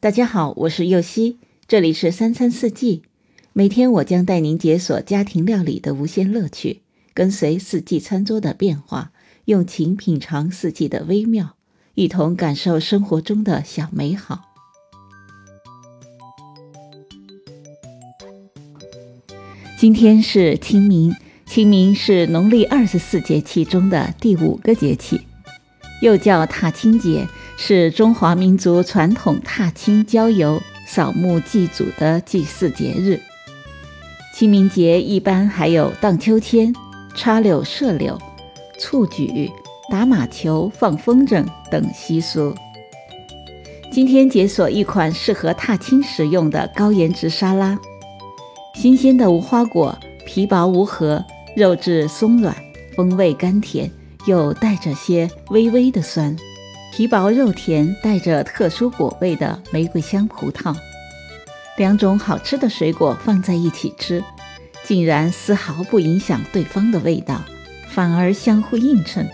大家好，我是右希，这里是三餐四季。每天我将带您解锁家庭料理的无限乐趣，跟随四季餐桌的变化，用情品尝四季的微妙，一同感受生活中的小美好。今天是清明，清明是农历二十四节气中的第五个节气，又叫踏青节。是中华民族传统踏青郊游、扫墓祭祖的祭祀节日。清明节一般还有荡秋千、插柳射柳、蹴鞠、打马球、放风筝等习俗。今天解锁一款适合踏青食用的高颜值沙拉：新鲜的无花果，皮薄无核，肉质松软，风味甘甜，又带着些微微的酸。皮薄肉甜，带着特殊果味的玫瑰香葡萄，两种好吃的水果放在一起吃，竟然丝毫不影响对方的味道，反而相互映衬。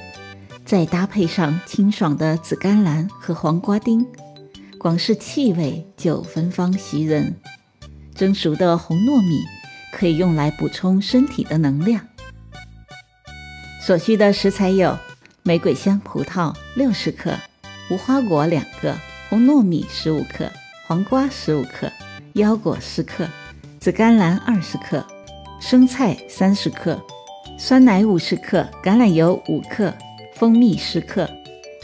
再搭配上清爽的紫甘蓝和黄瓜丁，光是气味就芬芳袭人。蒸熟的红糯米可以用来补充身体的能量。所需的食材有。玫瑰香葡萄六十克，无花果两个，红糯米十五克，黄瓜十五克，腰果十克，紫甘蓝二十克，生菜三十克，酸奶五十克，橄榄油五克，蜂蜜十克，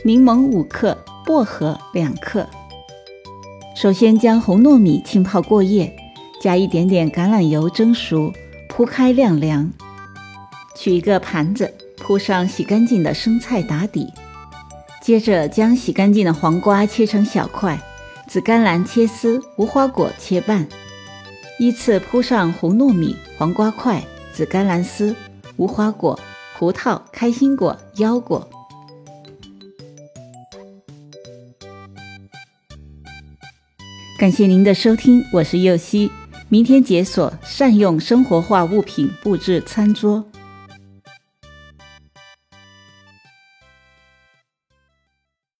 柠檬五克，薄荷两克。首先将红糯米浸泡过夜，加一点点橄榄油蒸熟，铺开晾凉。取一个盘子。铺上洗干净的生菜打底，接着将洗干净的黄瓜切成小块，紫甘蓝切丝，无花果切半，依次铺上红糯米、黄瓜块、紫甘蓝丝、无花果、葡萄、开心果、腰果。感谢您的收听，我是右希，明天解锁善用生活化物品布置餐桌。